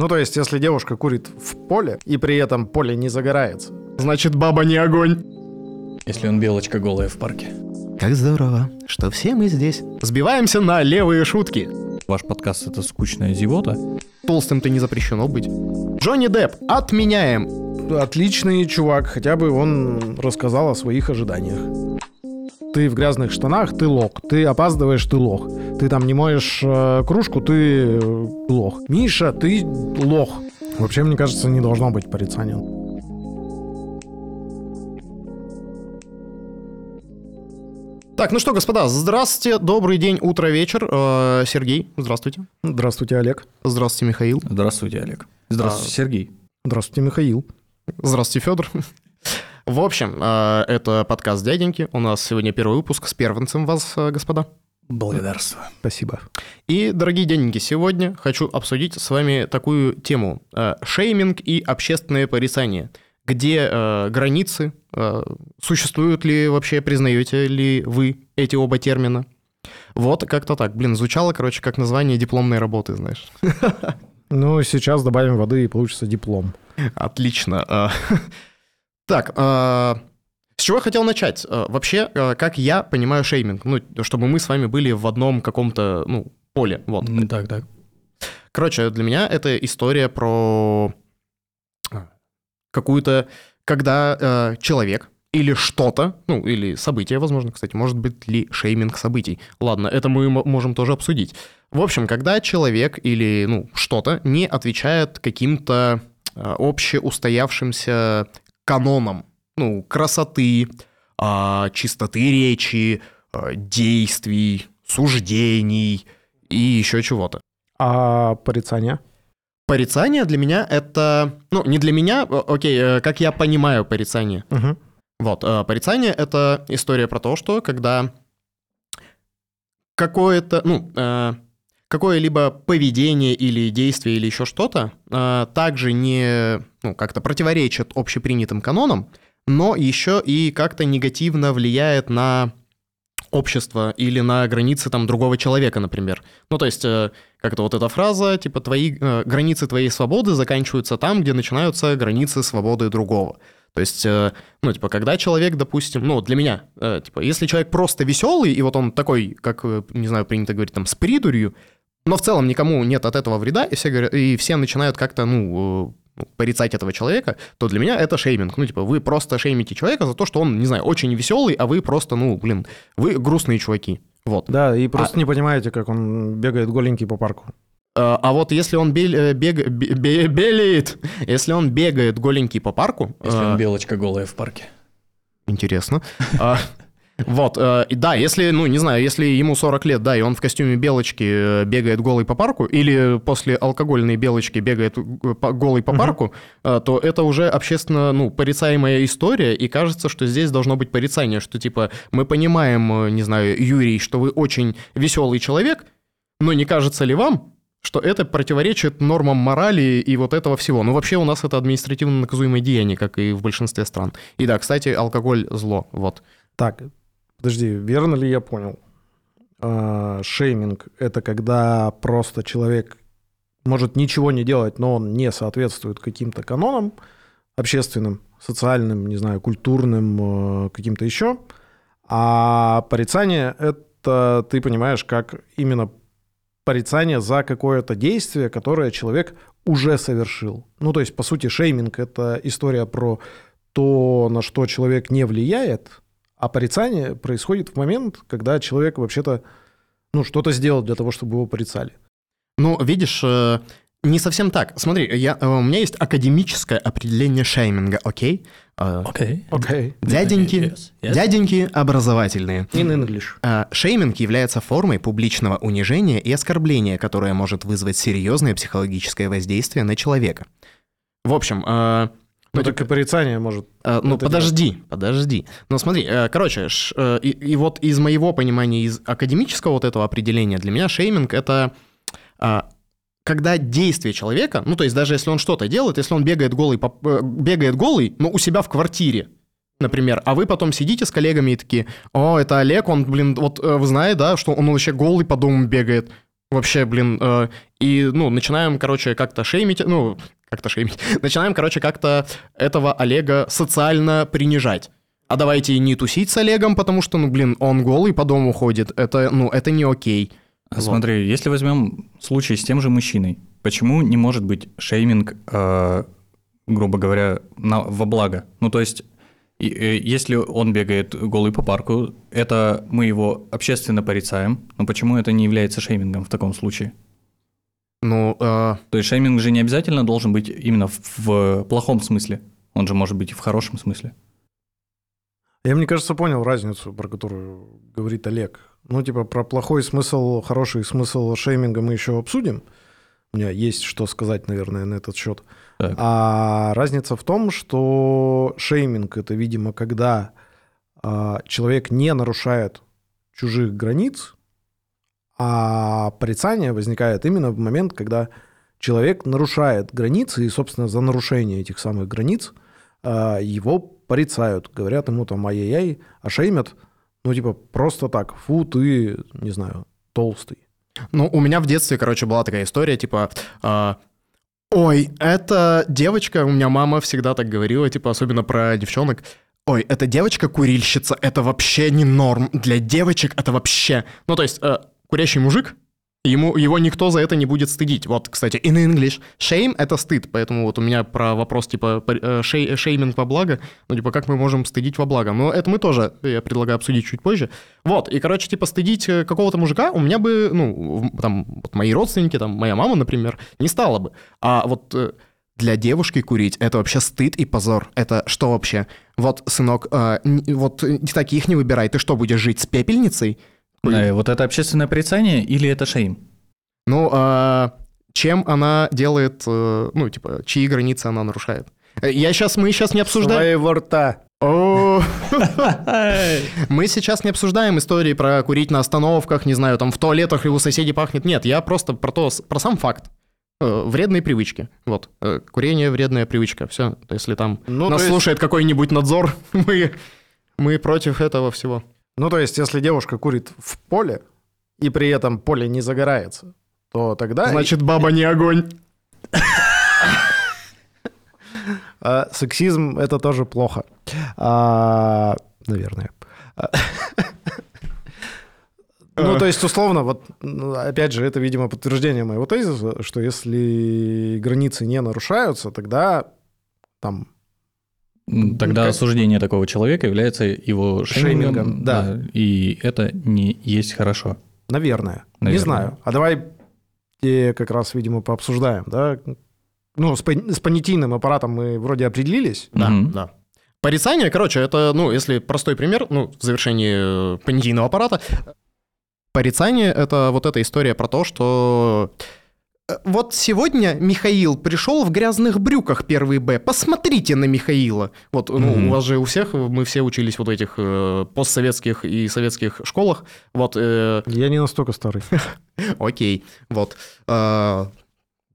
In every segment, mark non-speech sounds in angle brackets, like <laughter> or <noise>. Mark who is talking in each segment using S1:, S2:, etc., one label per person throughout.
S1: Ну, то есть, если девушка курит в поле, и при этом поле не загорается, значит, баба не огонь.
S2: Если он белочка голая в парке.
S1: Как здорово, что все мы здесь. Сбиваемся на левые шутки.
S2: Ваш подкаст это скучная зевота.
S1: Толстым-то не запрещено быть. Джонни Депп, отменяем. Отличный чувак, хотя бы он рассказал о своих ожиданиях. Ты в грязных штанах, ты лох. Ты опаздываешь, ты лох. Ты там не моешь э, кружку, ты э, лох. Миша, ты лох. Вообще, мне кажется, не должно быть порицания. Так, ну что, господа, здравствуйте, добрый день, утро, вечер. Э, Сергей, здравствуйте. Здравствуйте, Олег. Здравствуйте, Михаил.
S2: Здравствуйте, Олег. Здравствуйте,
S1: А,
S2: Сергей.
S1: Здравствуйте, Михаил. Здравствуйте, Федор. В общем, э, это подкаст «Дяденьки». У нас сегодня первый выпуск с первенцем вас, э, господа.
S2: Благодарствую.
S1: Спасибо. И, дорогие дяденьки, сегодня хочу обсудить с вами такую тему. э, Шейминг и общественное порицание. Где э, границы? э, существуют ли вообще, признаете ли вы эти оба термина? Вот как-то так. Блин, звучало, короче, как название дипломной работы, знаешь. <laughs> Ну, сейчас добавим воды и получится диплом. Отлично. <laughs> Так, а, с чего я хотел начать? А, Вообще, а, как я понимаю шейминг? Ну, чтобы мы с вами были в одном каком-то, ну, поле. Вот.
S2: Так, так.
S1: Короче, для меня это история про какую-то, когда э, человек или что-то, ну, или событие, возможно, кстати, может быть ли шейминг событий. Ладно, это мы можем тоже обсудить. В общем, когда человек или, ну, что-то не отвечает каким-то э, общеустоявшимся канонам, ну, красоты, а, чистоты речи, а, действий, суждений и еще чего-то.
S3: А порицание?
S1: Порицание для меня это... Ну, не для меня, окей, э, как я понимаю порицание.
S3: Мгм.
S1: Вот, э, порицание — это история про то, что когда какое-то, ну, э, какое-либо поведение или действие или еще что-то э, также не, ну, как-то противоречит общепринятым канонам, но еще и как-то негативно влияет на общество или на границы там другого человека, например. Ну, то есть, э, как-то вот эта фраза, типа, твои, э, границы твоей свободы заканчиваются там, где начинаются границы свободы другого. То есть, э, ну, типа, когда человек, допустим, ну, для меня, э, типа, если человек просто веселый, и вот он такой, как, э, не знаю, принято говорить, там, с придурью, но в целом никому нет от этого вреда, и все, говорят, и все начинают как-то, ну, э, порицать этого человека, то для меня это шейминг. Ну, типа, вы просто шеймите человека за то, что он, не знаю, очень веселый, а вы просто, ну, блин, вы грустные чуваки. Вот.
S3: Да, и просто не понимаете, как он бегает голенький по парку.
S1: Э, А вот если он э, бег- бе- бе- белеет, если он бегает голенький по парку,
S2: Если он белочка голая в парке.
S1: Интересно. Вот, э, да, если, ну, не знаю, если ему 40 лет, да, и он в костюме белочки э, бегает голый по парку, или после алкогольной белочки бегает э, голый по парку, э, то это уже общественно, ну, порицаемая история, и кажется, что здесь должно быть порицание, что, типа, мы понимаем, э, не знаю, Юрий, что вы очень веселый человек, но не кажется ли вам, что это противоречит нормам морали и вот этого всего. Ну, вообще у нас это административно наказуемое деяние, как и в большинстве стран. И да, кстати, алкоголь – зло, вот.
S3: Так, подожди, верно ли я понял? А, Шейминг — это когда просто человек может ничего не делать, но он не соответствует каким-то канонам общественным, социальным, не знаю, культурным, э, каким-то еще. А порицание — это, ты понимаешь, как именно порицание за какое-то действие, которое человек уже совершил. Ну, то есть, по сути, шейминг — это история про то, на что человек не влияет, а порицание происходит в момент, когда человек вообще-то ну, что-то сделал для того, чтобы его порицали.
S1: Ну, видишь, э, не совсем так. Смотри, я, э, у меня есть академическое определение шейминга, окей? Э,
S2: Окей.
S3: Окей.
S1: Дяденьки,
S2: Yes, yes.
S1: дяденьки образовательные.
S3: In English.
S1: Шейминг является формой публичного унижения и оскорбления, которое может вызвать серьезное психологическое воздействие на человека. В общем,
S3: Ну,
S1: Ну,
S3: так и порицание может...
S1: Э, Ну, подожди, подожди. Ну, смотри, э, короче, ш- э, и, и вот из моего понимания, из академического вот этого определения, для меня шейминг — это а, когда действие человека, ну, то есть даже если он что-то делает, если он бегает голый, э, бегает голый, но у себя в квартире, например, а вы потом сидите с коллегами и такие, о, это Олег, он, блин, вот вы знаете, да, что он вообще голый по дому бегает. Вообще, блин, э, и, ну, начинаем, короче, как-то шеймить, ну, как-то шеймить, <laughs> начинаем, короче, как-то этого Олега социально принижать. А давайте не тусить с Олегом, потому что, ну, блин, он голый по дому ходит. Это, ну, это не окей.
S2: А
S1: Вот.
S2: Смотри, если возьмем случай с тем же мужчиной, почему не может быть шейминг, э, грубо говоря, на, во благо? Ну, то есть, и- э, если он бегает голый по парку, это мы его общественно порицаем, но почему это не является шеймингом в таком случае?
S1: Ну, э,
S2: То есть шейминг же не обязательно должен быть именно в, в плохом смысле, он же может быть и в хорошем смысле.
S3: Я, мне кажется, понял разницу, про которую говорит Олег. Ну, типа, про плохой смысл, хороший смысл шейминга мы еще обсудим. У меня есть что сказать, наверное, на этот счет.
S2: Так.
S3: А разница в том, что шейминг это, видимо, когда а, человек не нарушает чужих границ, а порицание возникает именно в момент, когда человек нарушает границы, и, собственно, за нарушение этих самых границ а, его порицают, говорят ему там ай-яй-яй, а шеймят, ну, типа, просто так, фу, ты, не знаю, толстый.
S1: Ну, у меня в детстве, короче, была такая история, типа, а, ой, эта девочка, у меня мама всегда так говорила, типа, особенно про девчонок, ой, эта девочка-курильщица, это вообще не норм, для девочек это вообще... Ну, то есть, э, курящий мужик, ему, его никто за это не будет стыдить. Вот, кстати, in English, shame — это стыд, поэтому вот у меня про вопрос, типа, э, шей- шейминг во благо, ну, типа, как мы можем стыдить во благо? Но это мы тоже, я предлагаю обсудить чуть позже. Вот, и, короче, типа, стыдить э, какого-то мужика у меня бы, ну, там, вот мои родственники, там, моя мама, например, не стала бы. А вот э, для девушки курить это вообще стыд и позор. Это что вообще? Вот, сынок, э, вот э, таких не выбирай. Ты что, будешь жить с пепельницей?
S2: Э, Вот это общественное порицание или это шейм?
S1: Ну, а чем она делает, э, ну, типа, чьи границы она нарушает? Э, Я сейчас, мы сейчас не обсуждаем...
S3: Своего рта. <laughs>
S1: Мы сейчас не обсуждаем истории про курить на остановках, не знаю, там в туалетах и у соседей пахнет. Нет, я просто про то, про сам факт. Э, Вредные привычки. Вот. Курение вредная привычка. Все. Если там
S3: Ну,
S1: нас
S3: есть-
S1: слушает какой-нибудь надзор, <laughs> мы, мы против этого всего.
S3: Ну, то есть, если девушка курит в поле, и при этом поле не загорается, то тогда...
S1: Значит, баба не огонь. <laughs>
S3: А, сексизм — это тоже плохо. А, наверное. А, <laughs> Ну, то есть, условно, вот, опять же, это, видимо, подтверждение моего тезиса, что если границы не нарушаются, тогда там...
S2: М, Тогда
S3: как-
S2: осуждение такого человека является его шеймингом,
S3: Шеймингом, да.
S2: и это не есть хорошо.
S3: Наверное. Не
S2: Наверное.
S3: знаю. А давай э, как раз, видимо, пообсуждаем, да? Ну, с, с понятийным аппаратом мы вроде определились.
S1: Да,
S2: Мгм.
S1: да. Порицание, короче, это, ну, если простой пример, ну, в завершении э, понятийного аппарата, порицание — это вот эта история про то, что вот сегодня Михаил пришел в грязных брюках первый Б. Посмотрите на Михаила. Вот, ну,
S2: Мгм.
S1: у вас же у всех, мы все учились вот в этих э, постсоветских и советских школах. Вот, э,
S3: Я не настолько старый. <laughs>
S1: Окей, вот. А,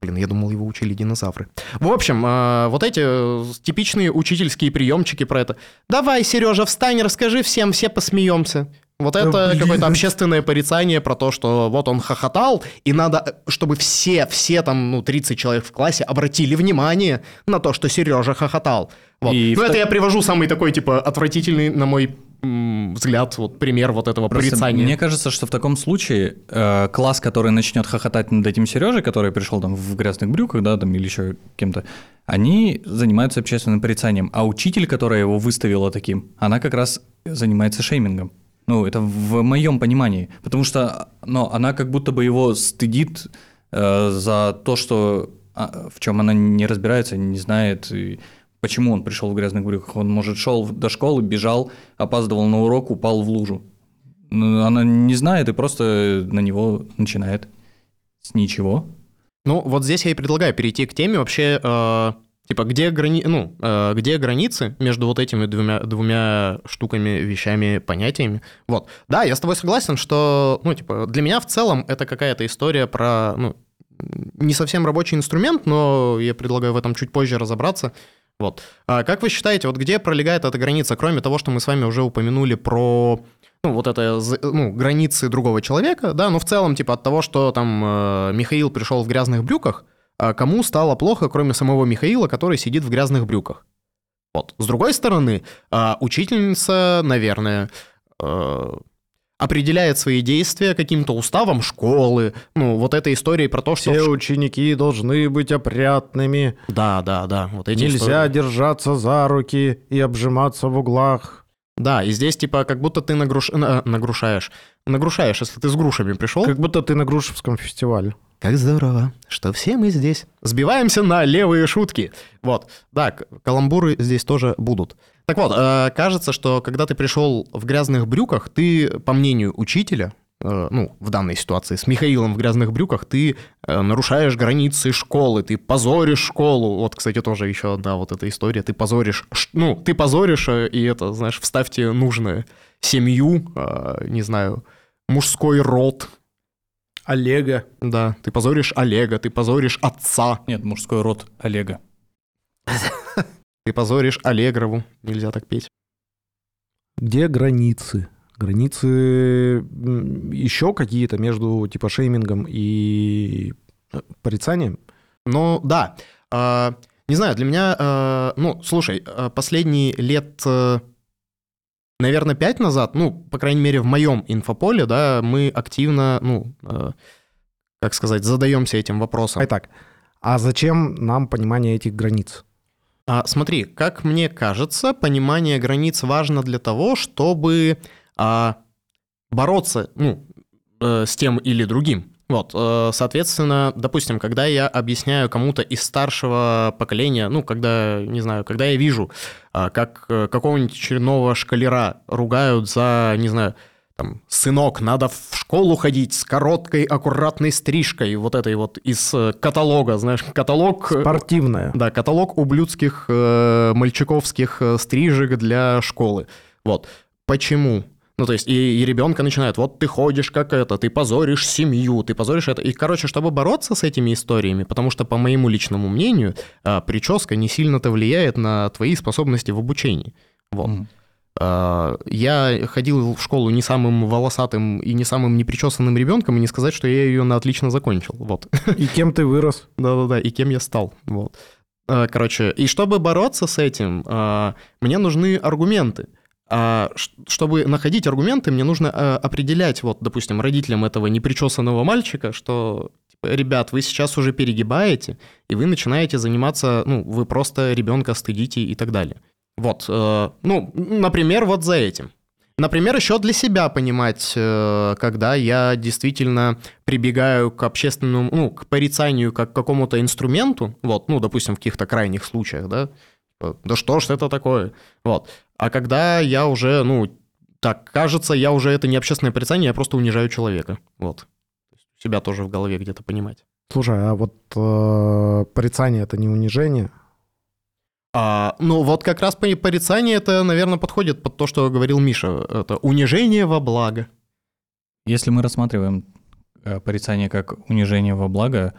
S1: Блин, я думал, его учили динозавры. В общем, а, вот эти э, типичные учительские приемчики про это. Давай, Сережа, встань, расскажи всем, все посмеемся. Вот
S3: Да
S1: это
S3: блин.
S1: какое-то общественное порицание про то, что вот он хохотал, и надо, чтобы все, все там, ну, 30 человек в классе обратили внимание на то, что Сережа хохотал. Вот.
S2: И
S1: ну, это я привожу самый такой, типа, отвратительный, на мой м, взгляд, вот пример вот этого
S2: Просто
S1: порицания.
S2: Мне кажется, что в таком случае э, класс, который начнет хохотать над этим Сережей, который пришел там в грязных брюках, да, там или еще кем-то, они занимаются общественным порицанием, а учитель, которая его выставила таким, она как раз занимается шеймингом. Ну, это в моем понимании, потому что, ну, она как будто бы его стыдит э, за то, что а, в чем она не разбирается, не знает, и почему он пришел в грязных брюках. Он, может, шел до школы, бежал, опаздывал на урок, упал в лужу. Ну, Она не знает и просто на него начинает с ничего.
S1: Ну, вот здесь я и предлагаю перейти к теме вообще, э, типа, где, грани... ну, э, где границы между вот этими двумя, двумя штуками, вещами, понятиями. Вот. Да, я с тобой согласен, что, ну, типа, для меня в целом это какая-то история про, ну, не совсем рабочий инструмент, но я предлагаю в этом чуть позже разобраться. Вот. А как вы считаете, вот где пролегает эта граница, кроме того, что мы с вами уже упомянули про ну, вот это, ну, границы другого человека, да, но в целом, типа, от того, что там э, Михаил пришел в грязных брюках, кому стало плохо, кроме самого Михаила, который сидит в грязных брюках? Вот. С другой стороны, э, учительница, наверное, э, определяет свои действия каким-то уставом школы, ну, вот этой историей про то, что...
S3: Все ученики должны быть опрятными.
S1: Да, да, да. Вот эти
S3: Нельзя
S1: истории.
S3: держаться за руки и обжиматься в углах.
S1: Да, и здесь типа как будто ты нагруш... на- нагрушаешь. Нагрушаешь, если ты с грушами пришел.
S3: Как будто ты на Грушевском фестивале.
S1: Как здорово, что все мы здесь. Сбиваемся на левые шутки. Вот, да, к- каламбуры здесь тоже будут. Так вот, э, кажется, что когда ты пришел в грязных брюках, ты, по мнению учителя, э, ну, в данной ситуации с Михаилом в грязных брюках, ты э, нарушаешь границы школы, ты позоришь школу. Вот, кстати, тоже еще одна вот эта история. Ты позоришь, ну, ты позоришь, и это, знаешь, вставьте нужное. Семью, не знаю, мужской род,
S3: Олега.
S1: да, ты позоришь Олега, ты позоришь отца,
S2: Нет, мужской род Олега.
S1: ты позоришь Аллегрову. Нельзя так петь.
S3: Где границы? Границы еще какие-то между типа шеймингом и э, порицанием?
S1: Ну, да. А, не знаю, для меня... а, ну, слушай, а, последние лет... Наверное, пять назад, ну, по крайней мере, в моем инфополе, да, мы активно, ну, э, как сказать, задаемся этим вопросом.
S3: Итак, а зачем нам понимание этих границ?
S1: А, смотри, как мне кажется, понимание границ важно для того, чтобы а, бороться ну, э, с тем или другим. Вот, э, соответственно, допустим, когда я объясняю кому-то из старшего поколения, ну, когда, не знаю, когда я вижу, а, как э, какого-нибудь очередного шкалера ругают за, не знаю, там, сынок, надо в школу ходить с короткой, аккуратной стрижкой, вот этой вот из э, каталога, знаешь, каталог...
S3: Спортивное.
S1: да, каталог ублюдских э, мальчиковских стрижек для школы. Вот. Почему? Ну, то есть, и, и ребенка начинают, вот ты ходишь как это, ты позоришь семью, ты позоришь это. И, короче, чтобы бороться с этими историями, потому что, по моему личному мнению, а, прическа не сильно-то влияет на твои способности в обучении. Вот. А, Я ходил в школу не самым волосатым и не самым непричесанным ребенком, и не сказать, что я ее на отлично закончил. Вот.
S3: И кем ты вырос? <laughs>
S1: Да-да-да, и кем я стал. Вот. А, Короче, и чтобы бороться с этим, мне нужны аргументы. А чтобы находить аргументы, мне нужно а, определять, вот, допустим, родителям этого непричесанного мальчика, что, типа, ребят, вы сейчас уже перегибаете, и вы начинаете заниматься, ну, вы просто ребенка стыдите и так далее. Вот, э, ну, например, вот за этим. Например, еще для себя понимать, э, когда я действительно прибегаю к общественному, ну, к порицанию как к какому-то инструменту, вот, ну, допустим, в каких-то крайних случаях, да, Типа, да что ж это такое, вот. А когда я уже, ну, так, кажется, я уже это не общественное порицание, я просто унижаю человека, вот. Себя тоже в голове где-то понимать.
S3: Слушай, а вот э, порицание это не унижение?
S1: А, ну, вот как раз по- порицание это, наверное, подходит под то, что говорил Миша. Это унижение во благо.
S2: Если мы рассматриваем э, порицание как унижение во благо,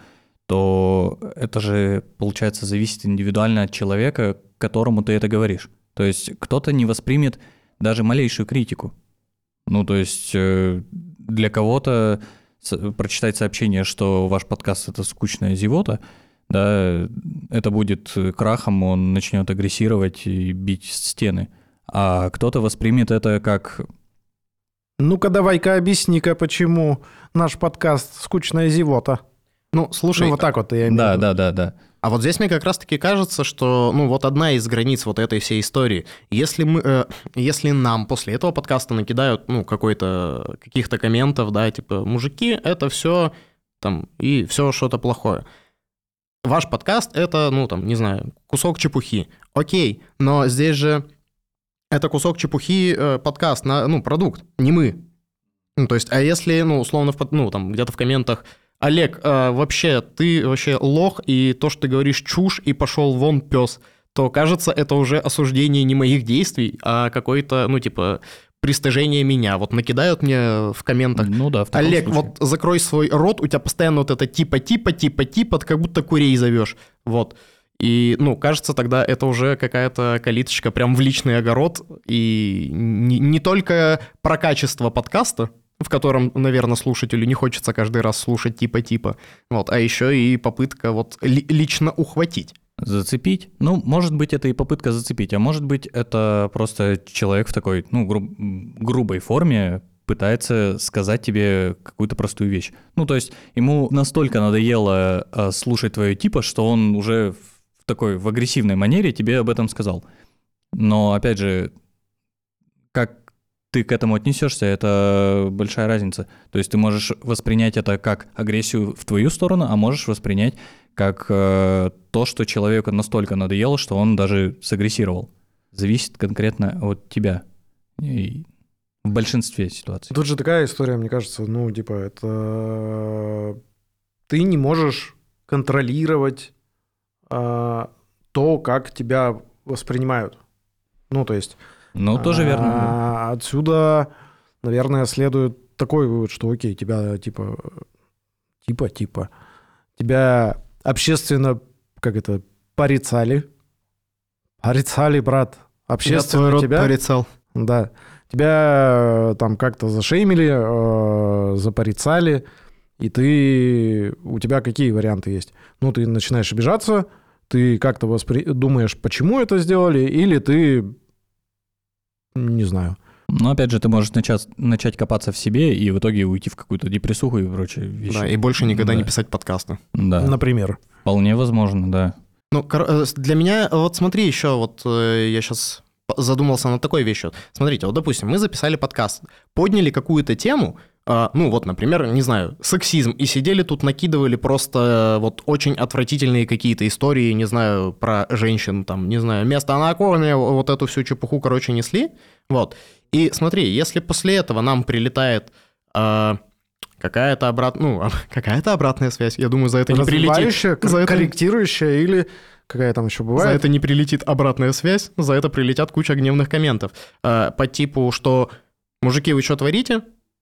S2: то это же, получается, зависит индивидуально от человека, которому ты это говоришь. То есть кто-то не воспримет даже малейшую критику. Ну, то есть э, для кого-то прочитать сообщение, что ваш подкаст — это скучная зевота, да, это будет крахом, он начнет агрессировать и бить стены. А кто-то воспримет это как
S3: Ну-ка давай-ка объясни-ка, почему наш подкаст «Скучная зевота».
S1: Ну, слушай,
S3: ну вот так вот я имею в
S2: Да,
S3: виду.
S2: да, да, да.
S1: А вот здесь мне как раз-таки кажется, что, ну, вот одна из границ вот этой всей истории. Если мы, э, если нам после этого подкаста накидают, ну, какой-то, каких-то комментов, да, типа, мужики, это все там, и все что-то плохое. Ваш подкаст — это, ну, там, не знаю, кусок чепухи. Окей, но здесь же это кусок чепухи э, подкаст, на, ну, продукт, не мы. Ну, то есть, а если, ну, условно, в, ну, там, где-то в комментах Олег, а, вообще, ты вообще лох, и то, что ты говоришь чушь, и пошел вон пес, то кажется, это уже осуждение не моих действий, а какое-то, ну, типа, пристыжение меня. Вот накидают мне в комментах,
S2: Ну да, в
S1: Олег,
S2: случае.
S1: вот закрой свой рот, у тебя постоянно вот это типа-типа, типа-типа, как будто курей зовешь. Вот. И, ну, кажется, тогда это уже какая-то калиточка прям в личный огород. И не, не только про качество подкаста, в котором, наверное, слушателю не хочется каждый раз слушать типа-типа, вот, а еще и попытка вот ли, лично ухватить.
S2: Зацепить? Ну, может быть, это и попытка зацепить, а может быть, это просто человек в такой, ну, гру- грубой форме пытается сказать тебе какую-то простую вещь. Ну, то есть ему настолько надоело э, слушать твое типа, что он уже в такой, в агрессивной манере тебе об этом сказал. Но, опять же, как ты к этому отнесешься, это большая разница. То есть ты можешь воспринять это как агрессию в твою сторону, а можешь воспринять как э, то, что человеку настолько надоело, что он даже сагрессировал. Зависит конкретно от тебя. И в большинстве ситуаций.
S3: Тут же такая история, мне кажется, ну, типа, это ты не можешь контролировать а, то, как тебя воспринимают. Ну, то есть...
S2: Ну, тоже верно.
S3: а, Отсюда, наверное, следует такой вывод, что окей, тебя типа, типа, типа, тебя общественно, как это, порицали. Порицали, брат. Общественно
S1: Я твой род
S3: тебя...
S1: порицал.
S3: Да. Тебя э, там как-то зашеймили, э, запорицали, и ты... У тебя какие варианты есть? Ну, ты начинаешь обижаться, ты как-то воспри... думаешь, почему это сделали, или ты... Не знаю.
S2: Но опять же, ты можешь начать, начать копаться в себе и в итоге уйти в какую-то депрессуху и прочие вещи.
S1: Да, и больше никогда
S2: Да.
S1: не писать подкасты.
S2: Да,
S3: Например.
S2: вполне возможно, да.
S1: Ну, э, для меня, вот смотри, еще вот э, я сейчас задумался над такой вещью. Смотрите, вот, допустим, мы записали подкаст, подняли какую-то тему, а, ну, вот, например, не знаю, сексизм, и сидели тут, накидывали просто э, вот очень отвратительные какие-то истории, не знаю, про женщин, там, не знаю, место на корне, вот эту всю чепуху, короче, несли, вот. И смотри, если после этого нам прилетает а, какая-то обрат... ну, <laughs> какая-то обратная связь, я думаю, за это не прилетит. За это-
S3: корректирующая или какая там еще
S1: За
S3: бывает?
S1: это не прилетит обратная связь, за это прилетят куча гневных комментов. э, по типу, что «Мужики, вы что творите?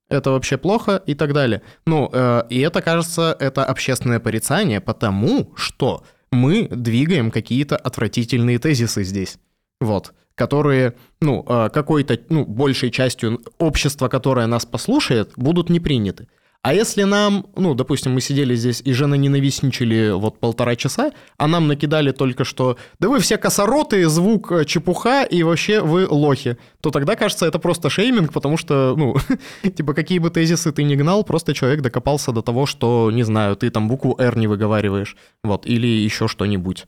S1: Это вообще плохо» и так далее. Ну, э, и это, кажется, это общественное порицание, потому что мы двигаем какие-то отвратительные тезисы здесь. Вот. Которые, ну, э, какой-то, ну, большей частью общества, которое нас послушает, будут не приняты. А если нам, ну, допустим, мы сидели здесь и женоненавистничали вот полтора часа, а нам накидали только что, да вы все косороты, звук э, чепуха и вообще вы лохи, то тогда, кажется, это просто шейминг, потому что, ну, <laughs> типа, какие бы тезисы ты ни гнал, просто человек докопался до того, что, не знаю, ты там букву «Р» не выговариваешь, вот, или еще что-нибудь.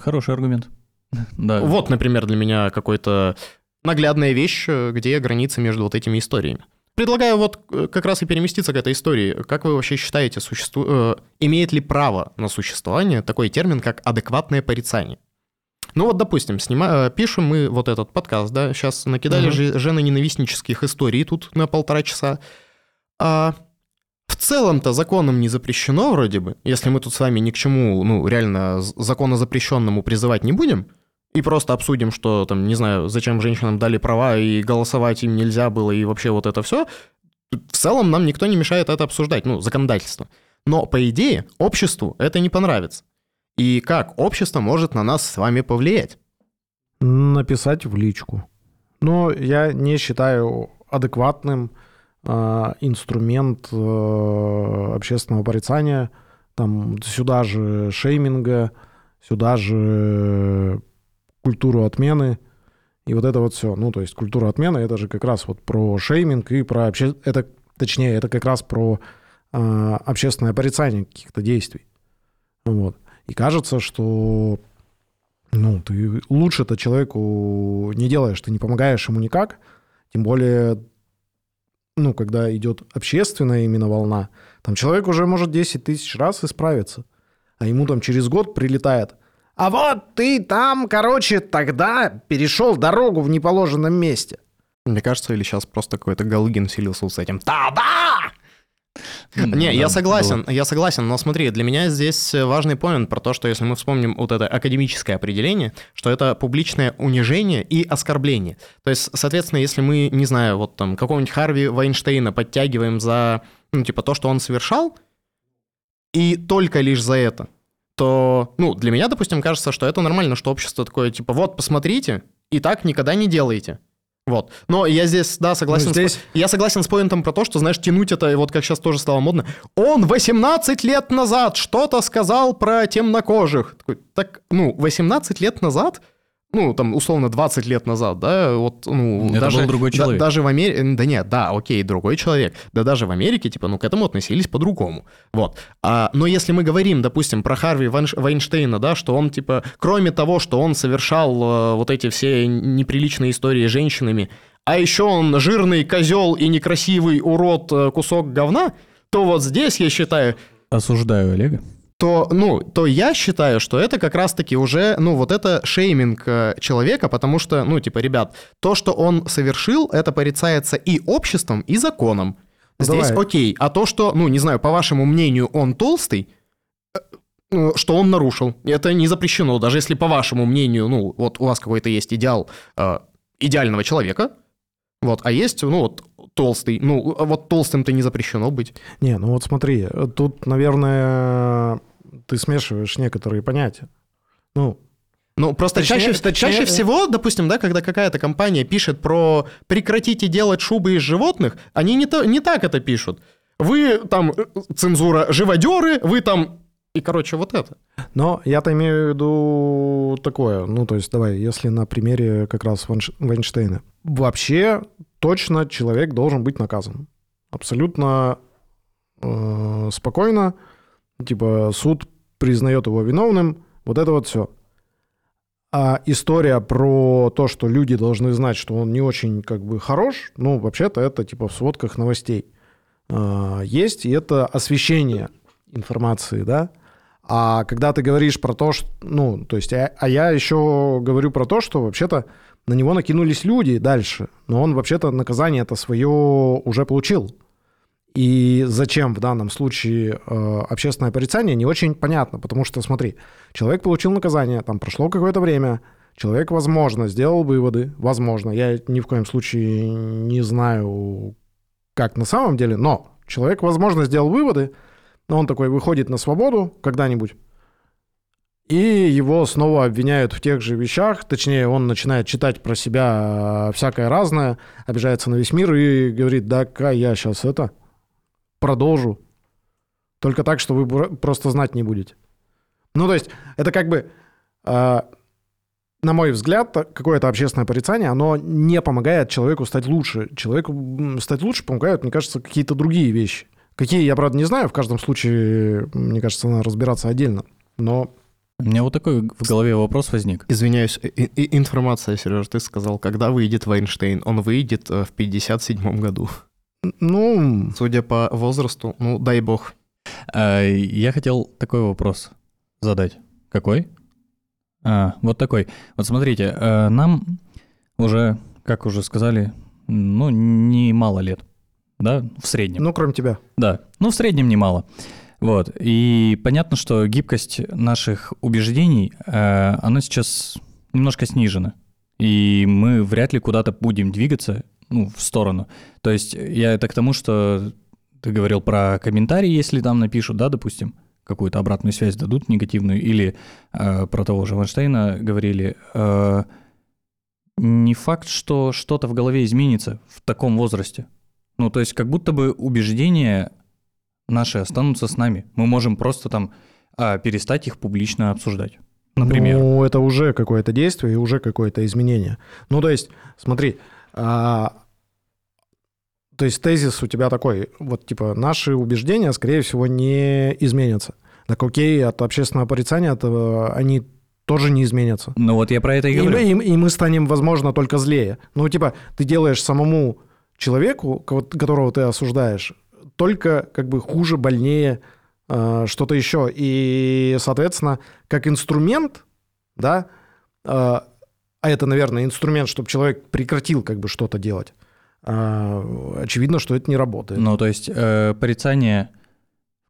S2: Хороший аргумент. <laughs> Да.
S1: Вот, например, для меня какой-то наглядная вещь, э, где границы между вот этими историями. Предлагаю вот э, как раз и переместиться к этой истории. Как вы вообще считаете, существу... э, имеет ли право на существование такой термин, как адекватное порицание? Ну вот, допустим, снима... э, пишем мы вот этот подкаст, да, сейчас накидали
S3: Мгм.
S1: же женоненавистнических историй тут на полтора часа. А в целом-то законом не запрещено вроде бы, если мы тут с вами ни к чему, ну, реально законозапрещенному призывать не будем, и просто обсудим, что там, не знаю, зачем женщинам дали права и голосовать им нельзя было, и вообще вот это все, в целом нам никто не мешает это обсуждать, ну, законодательство. Но, по идее, обществу это не понравится. И как общество может на нас с вами повлиять?
S3: Написать в личку. Но я не считаю адекватным а, инструмент э, общественного порицания. Там сюда же шейминга, сюда же культуру отмены. И вот это вот все. Ну, то есть культура отмены это же как раз вот про шейминг и про обще... это, точнее, это как раз про а, общественное порицание каких-то действий. Вот. И кажется, что ну, ты лучше-то человеку не делаешь, ты не помогаешь ему никак, тем более, ну, когда идет общественная именно волна, там человек уже может 10 тысяч раз исправиться, а ему там через год прилетает. А вот ты там, короче, тогда перешел дорогу в неположенном месте.
S1: Мне кажется, или сейчас просто какой-то Галыгин вселился вот с этим «Да-да!»
S2: М,
S1: Не, я согласен, я согласен, но смотри, для меня здесь важный поинт про то, что если мы вспомним вот это академическое определение, что это публичное унижение и оскорбление. То есть, соответственно, если мы, не знаю, вот там какого-нибудь Харви Вайнштейна подтягиваем за, ну, типа, то, что он совершал, и только лишь за это, то, ну, для меня, допустим, кажется, что это нормально, что общество такое, типа, вот, посмотрите, и так никогда не делайте. Вот. Но я здесь, да, согласен.
S3: Ну, здесь...
S1: С, я согласен с поинтом про то, что, знаешь, тянуть это, вот как сейчас тоже стало модно. Он 18 лет назад что-то сказал про темнокожих. Такой, так, ну, 18 лет назад ну, там, условно, 20 лет назад, да, вот, ну,
S2: Это
S1: даже,
S2: был другой человек.
S1: Да, даже в Америке, да нет, да, окей, другой человек, да даже в Америке, типа, ну, к этому относились по-другому, вот. А, но если мы говорим, допустим, про Харви Вайнш- Вайнштейна, да, что он, типа, кроме того, что он совершал э, вот эти все неприличные истории с женщинами, а еще он жирный козел и некрасивый урод э, кусок говна, то вот здесь, я считаю,
S2: Осуждаю Олега.
S1: То, ну, то я считаю, что это как раз-таки уже, ну, вот это шейминг э, человека, потому что, ну, типа, ребят, то, что он совершил, это порицается и обществом, и законом. Здесь
S3: Давай.
S1: окей, а то, что, ну, не знаю, по вашему мнению, он толстый, э, ну, что он нарушил, это не запрещено, даже если по вашему мнению, ну, вот у вас какой-то есть идеал э, идеального человека, вот, а есть, ну, вот, толстый, ну, вот толстым-то не запрещено быть.
S3: Не, ну вот смотри, тут, наверное, ты смешиваешь некоторые понятия. Ну,
S1: Ну, просто
S3: Точнее-
S1: чаще,
S3: точнее-
S1: чаще всего, допустим, да, когда какая-то компания пишет про прекратите делать шубы из животных, они не, то, не так это пишут. Вы там, э, цензура, живодеры, вы там... И, короче, вот это.
S3: но я-то имею в виду такое, ну, то есть, давай, если на примере как раз Вайнш- Вайнштейна. Вообще, точно человек должен быть наказан. Абсолютно э, спокойно, типа, суд признает его виновным, вот это вот все. А история про то, что люди должны знать, что он не очень как бы хорош, ну, вообще-то это типа в сводках новостей а, есть, и это освещение информации, да. А когда ты говоришь про то, что, ну, то есть, а, а я еще говорю про то, что вообще-то на него накинулись люди дальше, но он вообще-то наказание это свое уже получил. И зачем в данном случае э, общественное порицание, не очень понятно, потому что, смотри, человек получил наказание, там прошло какое-то время, человек, возможно, сделал выводы, возможно, я ни в коем случае не знаю, как на самом деле, но человек, возможно, сделал выводы, но он такой выходит на свободу когда-нибудь, и его снова обвиняют в тех же вещах, точнее, он начинает читать про себя э, всякое разное, обижается на весь мир и говорит, да-ка, я сейчас это продолжу. Только так, что вы просто знать не будете. Ну, то есть, это как бы, э, на мой взгляд, какое-то общественное порицание, оно не помогает человеку стать лучше. Человеку стать лучше помогают, мне кажется, какие-то другие вещи. Какие, я, правда, не знаю. В каждом случае, мне кажется, надо разбираться отдельно. Но
S2: У меня вот такой в голове вопрос возник.
S1: Извиняюсь, и- и- информация, Сереж, ты сказал, когда выйдет Вайнштейн? Он выйдет э, в 57 году.
S3: Ну,
S1: Судя по возрасту, ну, дай бог.
S2: А, Я хотел такой вопрос задать. Какой? А, вот такой. Вот смотрите, э, нам уже, как уже сказали, ну, немало лет, да, в среднем.
S3: ну, кроме тебя.
S2: Да, ну в среднем немало. Вот. И понятно, что гибкость наших убеждений, э, она сейчас немножко снижена. И мы вряд ли куда-то будем двигаться ну, в сторону. То есть я это к тому, что ты говорил про комментарии, если там напишут, да, допустим, какую-то обратную связь дадут негативную, или э, про того же Вайнштейна говорили. э, не факт, что что-то в голове изменится в таком возрасте. Ну, то есть как будто бы убеждения наши останутся с нами. Мы можем просто там а, перестать их публично обсуждать. Например.
S3: Ну, это уже какое-то действие и уже какое-то изменение. Ну, то есть, смотри, то есть тезис у тебя такой, вот типа наши убеждения, скорее всего, не изменятся. Так окей, от общественного порицания это, они тоже не изменятся.
S2: Ну вот я про это и говорю.
S3: и- и мы станем, возможно, только злее. Ну, типа, ты делаешь самому человеку, ко- которого ты осуждаешь, только как бы хуже, больнее, э, что-то еще. И, соответственно, как инструмент, да, э, а это, наверное, инструмент, чтобы человек прекратил как бы что-то делать, э, очевидно, что это не работает.
S2: Ну, то есть э, порицание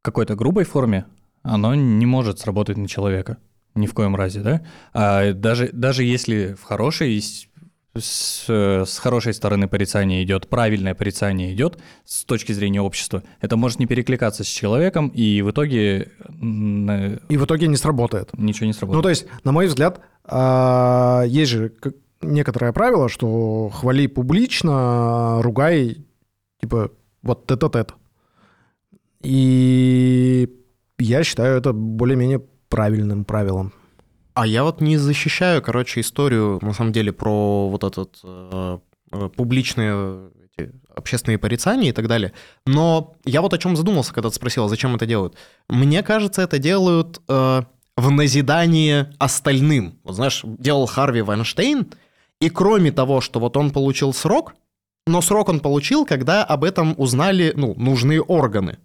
S2: в какой-то грубой форме, оно не может сработать на человека. Ни в коем разе, да? А даже, даже если в хорошей, с- с, хорошей стороны порицание идет, правильное порицание идет с точки зрения общества, это может не перекликаться с человеком, и в итоге
S3: И в итоге не сработает.
S2: ничего не
S3: Ну,
S2: сработает.
S3: то есть, на мой взгляд, а, есть же некоторое правило, что хвали публично, ругай, типа, вот тет-а-тет. И я считаю это более-менее правильным правилом.
S1: А я вот не защищаю, короче, историю, на самом деле, про вот этот э, э, публичные общественные порицания и так далее. Но я вот о чем задумался, когда ты спросила, зачем это делают. Мне кажется, это делают э, в назидание остальным. Вот знаешь, делал Харви Вайнштейн, и кроме того, что вот он получил срок, но срок он получил, когда об этом узнали, ну, нужные органы.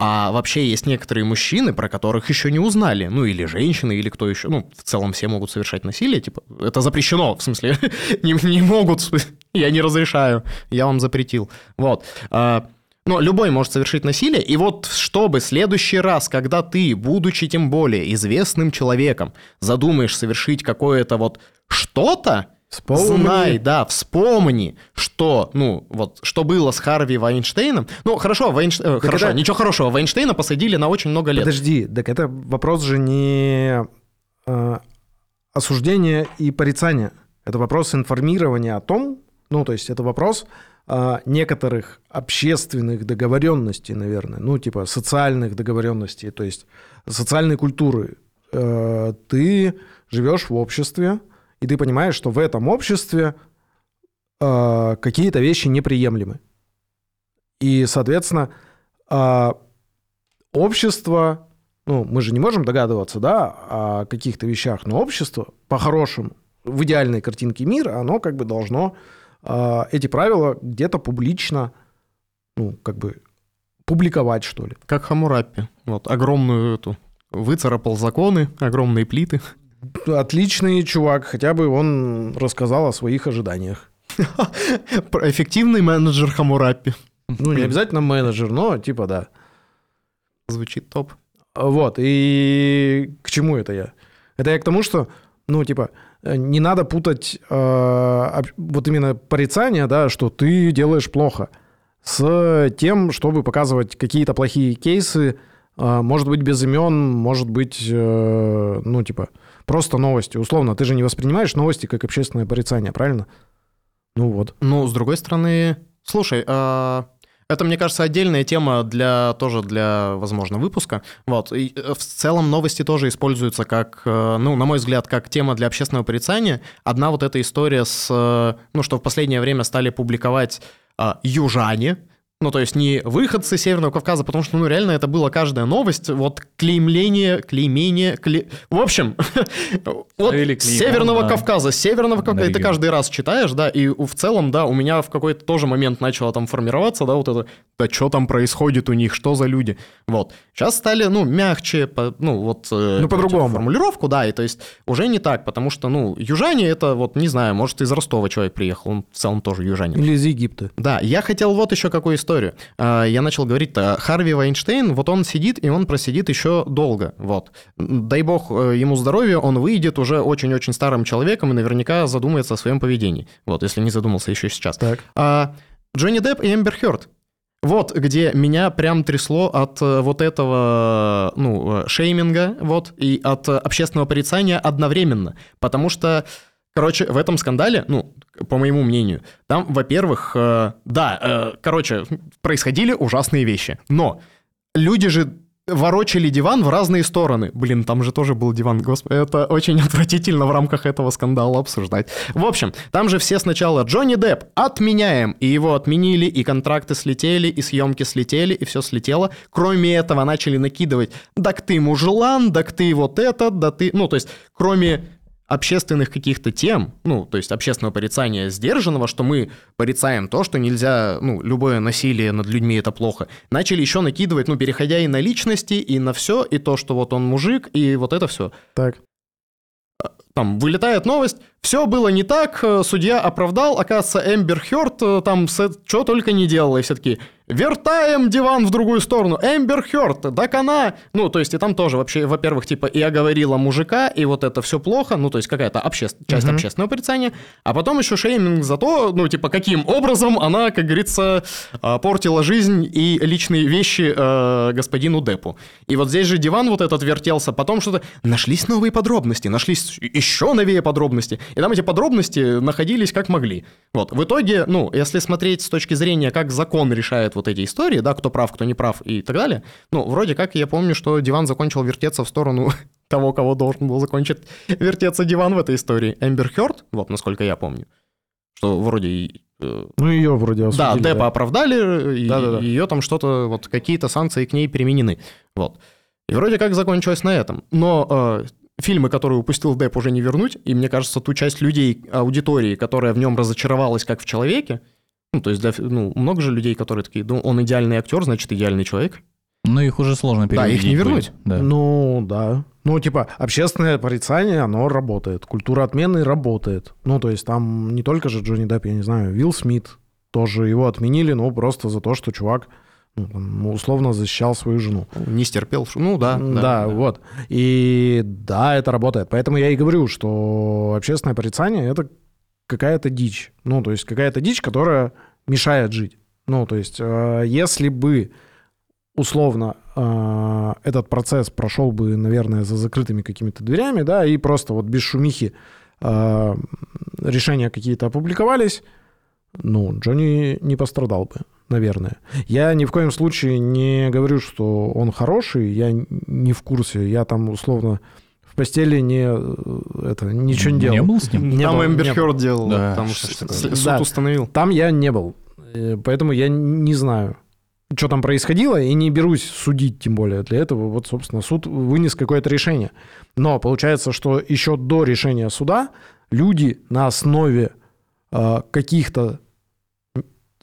S1: А вообще есть некоторые мужчины, про которых еще не узнали. Ну, или женщины, или кто еще. Ну, в целом все могут совершать насилие. Типа, это запрещено, в смысле, <laughs> не, не могут. <laughs> Я не разрешаю. Я вам запретил. Вот. А, Но любой может совершить насилие. И вот чтобы следующий раз, когда ты, будучи тем более известным человеком, задумаешь совершить какое-то вот что-то,
S3: Вспомни.
S1: Знай, да, вспомни, что, ну, вот, что было с Харви Вайнштейном. Ну, хорошо, Вайнш- э, хорошо,
S3: это-
S1: ничего хорошего, Вайнштейна посадили на очень много лет.
S3: Подожди, так это вопрос же не э, осуждения и порицания. Это вопрос информирования о том, ну, то есть это вопрос некоторых общественных договоренностей, наверное, ну, типа социальных договоренностей, то есть социальной культуры. Э, ты живешь в обществе, и ты понимаешь, что в этом обществе э, какие-то вещи неприемлемы. И, соответственно, э, общество, ну, мы же не можем догадываться, да, о каких-то вещах, но общество, по-хорошему, в идеальной картинке мира, оно как бы должно эти правила где-то публично, ну, как бы публиковать, что ли.
S1: Как Хамураппи. Вот, огромную эту... Выцарапал законы, огромные плиты.
S3: Отличный чувак, хотя бы он рассказал о своих ожиданиях. <laughs>
S1: Эффективный менеджер Хамураппи.
S3: Ну, не обязательно менеджер, но типа да.
S1: Звучит топ.
S3: Вот, и к чему это я? Это я к тому, что, ну, типа, не надо путать э, вот именно порицание, да, что ты делаешь плохо, с тем, чтобы показывать какие-то плохие кейсы, э, может быть, без имен, может быть, э, ну, типа, просто новости. Условно, ты же не воспринимаешь новости как общественное порицание, правильно? Ну вот.
S1: Ну, с другой стороны, слушай, а, это, мне кажется, отдельная тема для тоже для, возможно, выпуска. Вот. И э, в целом новости тоже используются как, э, ну, на мой взгляд, как тема для общественного порицания. Одна вот эта история с, э, ну, что в последнее время стали публиковать южане, ну, то есть не выходцы Северного Кавказа, потому что, ну, реально это была каждая новость, вот клеймление, клеймение, кле... В общем, <laughs> вот Северного Кавказа, Северного Кавказа, и ты каждый раз читаешь, да, и в целом, да, у меня в какой-то тоже момент начало там формироваться, да, вот это, да что там происходит у них, что за люди, вот. Сейчас стали, ну, мягче, ну, вот... э,
S3: Ну, по-другому.
S1: Формулировку, да, и то есть уже не так, потому что, ну, южане это вот, не знаю, может, из Ростова человек приехал, он в целом тоже южанин.
S3: Или из Египта.
S1: Да, я хотел вот еще какую историю. А, Я начал говорить-то, Харви Вайнштейн, вот он сидит, и он просидит еще долго, вот. Дай бог э, ему здоровья, он выйдет уже очень-очень старым человеком и наверняка задумается о своем поведении, вот, если не задумался еще сейчас.
S3: Так.
S1: А, Джонни Депп и Эмбер Хёрд. Вот где меня прям трясло от э, вот этого, ну, э, шейминга, вот, и от э, общественного порицания одновременно. Потому что, короче, в этом скандале, ну, по моему мнению, там, во-первых, э, да, э, короче, происходили ужасные вещи, но люди же ворочали диван в разные стороны. Блин, там же тоже был диван, господи, это очень <laughs> отвратительно в рамках этого скандала обсуждать. В общем, там же все сначала Джонни Депп отменяем, и его отменили, и контракты слетели, и съемки слетели, и все слетело. Кроме этого начали накидывать, так ты мужелан, так ты вот этот, да ты... Ну, то есть, кроме общественных каких-то тем, ну, то есть общественного порицания сдержанного, что мы порицаем то, что нельзя, ну, любое насилие над людьми это плохо, начали еще накидывать, ну, переходя и на личности, и на все, и то, что вот он мужик, и вот это все.
S3: Так.
S1: Там вылетает новость, все было не так, э, судья оправдал, оказывается, Эмбер Хёрд э, там что только не делала, и все таки вертаем диван в другую сторону, Эмбер Хёрд, так она... Ну, то есть, и там тоже вообще, во-первых, типа, и оговорила мужика, и вот это все плохо, ну, то есть, какая-то обще... часть
S3: Мгм.
S1: общественного порицания, а потом еще шейминг за то, ну, типа, каким образом она, как говорится, а, портила жизнь и личные вещи э, господину Депу. И вот здесь же диван вот этот вертелся, потом что-то... Нашлись новые подробности, нашлись еще новее подробности, и там эти подробности находились как могли. Вот, в итоге, ну, если смотреть с точки зрения, как закон решает вот эти истории, да, кто прав, кто не прав и так далее, ну, вроде как я помню, что диван закончил вертеться в сторону <laughs> того, кого должен был закончить вертеться диван в этой истории. Эмбер Хёрд, вот насколько я помню, что вроде э,
S3: Ну, ее вроде
S1: да,
S3: осудили.
S1: Депа оправдали, и
S3: Да-да-да.
S1: ее там что-то, вот какие-то санкции к ней применены. Вот. И вроде как закончилось на этом. Но э, фильмы, которые упустил Деп, уже не вернуть, и мне кажется, ту часть людей, аудитории, которая в нем разочаровалась как в человеке, ну, то есть, для, ну, много же людей, которые такие, ну, он идеальный актер, значит, идеальный человек.
S2: Ну, их уже сложно
S1: Да,
S2: переубедить.
S1: их не
S2: будет.
S1: вернуть.
S2: Да.
S3: Ну, да. Ну, типа, общественное порицание, оно работает. Культура отмены работает. Ну, то есть там не только же Джонни Депп, я не знаю, Уилл Смит тоже его отменили, ну, просто за то, что чувак условно защищал свою жену.
S1: Не стерпел. Ну, да.
S3: Да, вот. И да, это работает. Поэтому я и говорю, что общественное порицание — это какая-то дичь. Ну, то есть какая-то дичь, которая мешает жить. Ну, то есть э, если бы условно э, этот процесс прошел бы, наверное, за закрытыми какими-то дверями, да, и просто вот без шумихи э, решения какие-то опубликовались, ну, Джонни не пострадал бы, наверное. Я ни в коем случае не говорю, что он хороший, я не в курсе, я там условно в постели не э, это ничего не делал.
S2: Не был с ним? <laughs>
S3: Не
S1: там Эмбер. Хёрд делал,
S2: Да,
S1: там
S2: что
S1: суд
S3: Да.
S1: установил.
S3: Там я не был, э, поэтому я не знаю, что там происходило, и не берусь судить, тем более для этого. Вот, собственно, суд вынес какое-то решение. Но получается, что еще до решения суда люди на основе э, каких-то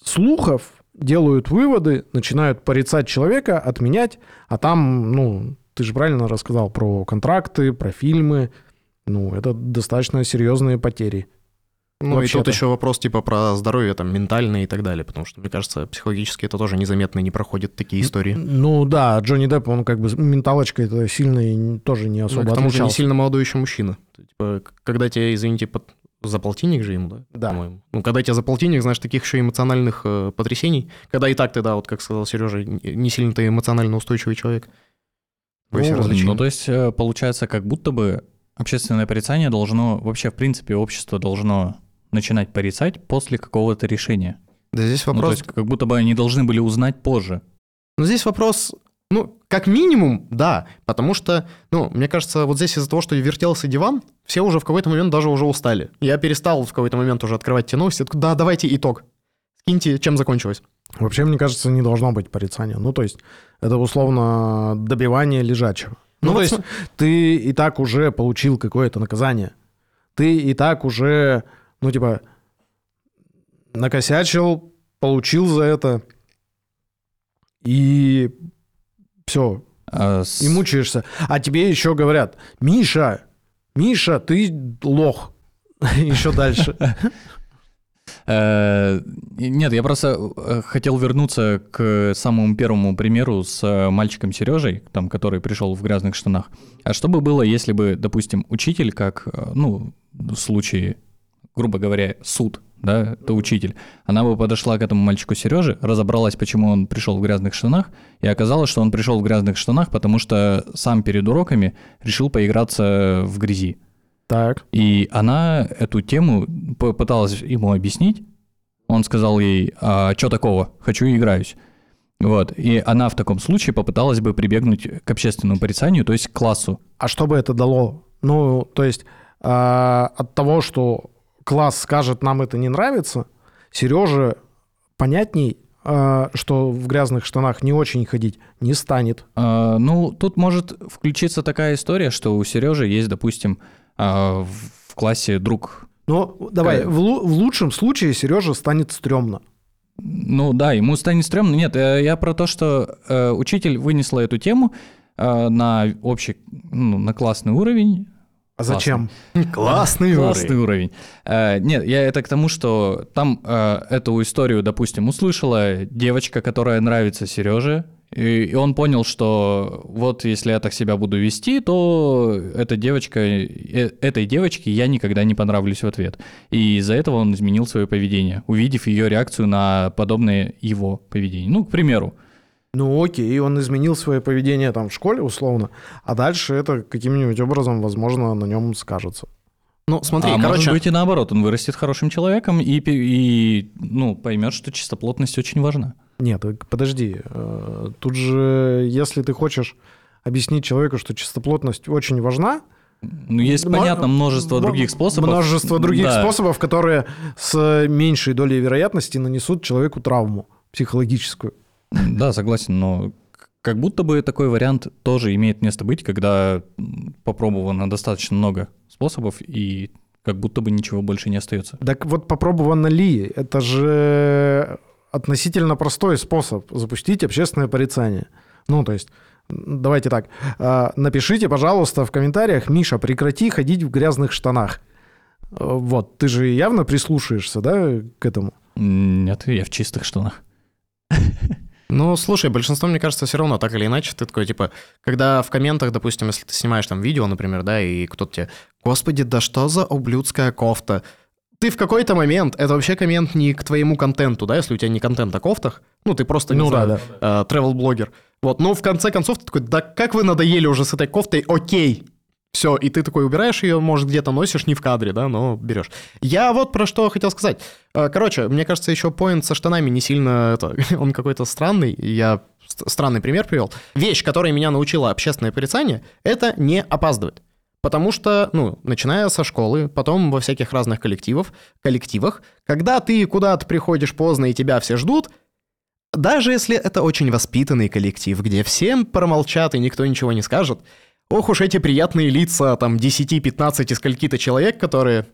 S3: слухов делают выводы, начинают порицать человека, отменять, а там, ну, ты же правильно рассказал про контракты, про фильмы, ну, это достаточно серьезные потери.
S1: Ну, и тут еще вопрос типа про здоровье там ментальное и так далее, потому что, мне кажется, психологически это тоже незаметно не проходят такие истории.
S3: Ну да, Джонни Депп, он как бы менталочкой это сильно и не- тоже не
S1: Ну,
S3: особо
S1: к тому же не
S3: отличался.
S1: сильно молодой еще мужчина. Типа, когда тебе, извините, под- за полтинник же ему, да?
S3: Да.
S1: По-моему. Ну, когда тебе за полтинник, знаешь, таких еще эмоциональных э, потрясений, когда и так ты, да, вот как сказал Сережа, не сильно ты эмоционально устойчивый человек.
S3: Ну,
S1: развлечение.
S2: Ну, то есть, э, получается, как будто бы общественное порицание должно, вообще, в принципе, общество должно начинать порицать после какого-то решения.
S1: Да здесь
S2: Ну, то
S1: вопрос...
S2: есть, как будто бы они должны были узнать позже.
S1: Ну, здесь вопрос, ну, как минимум, да, потому что, ну, мне кажется, вот здесь из-за того, что вертелся диван, все уже в какой-то момент даже уже устали. Я перестал в какой-то момент уже открывать те новости. Да, давайте итог. Скиньте, чем закончилось.
S3: Вообще, мне кажется, не должно быть порицания. Ну, то есть, это условно добивание лежачего. Ну,
S1: Ну,
S3: то
S1: вот
S3: есть, ты и так уже получил какое-то наказание. Ты и так уже, ну, типа, накосячил, получил за это, и все,
S2: А с-
S3: и мучаешься. А тебе еще говорят, Миша, Миша, ты лох. <laughs> Еще дальше. <laughs>
S2: Э, Нет, я просто э, хотел вернуться к самому первому примеру с э, мальчиком Сережей, там, который пришел в грязных штанах. А что бы было, если бы, допустим, учитель, как, ну, в случае, грубо говоря, суд, да, это учитель, она бы подошла к этому мальчику Сереже, разобралась, почему он пришел в грязных штанах, и оказалось, что он пришел в грязных штанах, потому что сам перед уроками решил поиграться в грязи.
S3: Так.
S2: И она эту тему попыталась ему объяснить. Он сказал ей, а что такого, хочу и играюсь. Вот. И она в таком случае попыталась бы прибегнуть к общественному порицанию, то есть к классу.
S3: А что бы это дало? Ну, то есть а, от того, что класс скажет, нам это не нравится, Сереже понятней, а, что в грязных штанах не очень ходить, не станет.
S2: А, ну, тут может включиться такая история, что у Сережи есть, допустим, а, в классе друг.
S3: Но давай,
S2: Э.
S3: в, в лучшем случае Сереже станет стрёмно.
S2: Ну да, ему станет стрёмно. Нет, э, я про то, что э, учитель вынесла эту тему э, на общий, ну, на классный уровень,
S3: А зачем? <laughs>
S1: Классный
S2: Классный уровень. Э, нет, я это к тому, что там э, эту историю, допустим, услышала девочка, которая нравится Сереже, и, и он понял, что вот если я так себя буду вести, то эта девочка, э, этой девочке я никогда не понравлюсь в ответ. И из-за этого он изменил свое поведение, увидев ее реакцию на подобное его поведение. Ну, к примеру,
S3: Ну окей, он изменил свое поведение там в школе условно, а дальше это каким-нибудь образом, возможно, на нем скажется.
S1: Ну, смотри,
S2: а
S1: короче,
S2: может быть и наоборот, он вырастет хорошим человеком и, и ну, поймет, что чистоплотность очень важна.
S3: Нет, подожди. э, Тут же, если ты хочешь объяснить человеку, что чистоплотность очень важна,
S2: Ну, есть, понятно, множество других способов.
S3: Множество других
S2: Да.
S3: способов, которые с меньшей долей вероятности нанесут человеку травму психологическую.
S2: Да, согласен, но как будто бы такой вариант тоже имеет место быть, когда попробовано достаточно много способов, и как будто бы ничего больше не остается.
S3: Так вот попробовано ли? Это же относительно простой способ запустить общественное порицание. Ну, то есть, давайте так. а, Напишите, пожалуйста, в комментариях, Миша, прекрати ходить в грязных штанах. Вот, ты же явно прислушаешься, да, к этому?
S2: Нет, я в чистых штанах.
S1: Ну, слушай, большинство, мне кажется, все равно так или иначе, ты такой, типа, когда в комментах, допустим, если ты снимаешь там видео, например, да, и кто-то тебе, господи, да что за ублюдская кофта? Ты в какой-то момент, это вообще коммент не к твоему контенту, да, если у тебя не контент о кофтах, ну, ты просто, не
S3: Ну да,
S1: знаю, э, travel-блогер. Вот, но в конце концов ты такой, да как вы надоели уже с этой кофтой, окей. Все, и ты такой убираешь ее, может, где-то носишь, не в кадре, да, но берешь. Я вот про что хотел сказать. Э, Короче, мне кажется, еще поинт со штанами не сильно, это, <laughs> он какой-то странный, я ст- странный пример привел. Вещь, которая меня научила общественное порицание, это не опаздывать. Потому что, ну, начиная со школы, потом во всяких разных коллективов, коллективах, когда ты куда-то приходишь поздно и тебя все ждут, даже если это очень воспитанный коллектив, где всем промолчат и никто ничего не скажет, ох уж эти приятные лица, там, 10-15 и скольки-то человек, которые...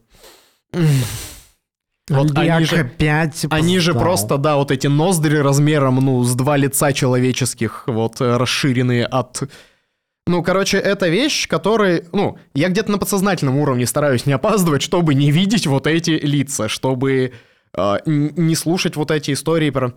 S1: Вот они же,
S3: опять
S1: они же просто, да, вот эти ноздри размером, ну, с два лица человеческих, вот, э, расширенные от... Ну, короче, это вещь, которой, ну, я где-то на подсознательном уровне стараюсь не опаздывать, чтобы не видеть вот эти лица, чтобы э, не слушать вот эти истории про...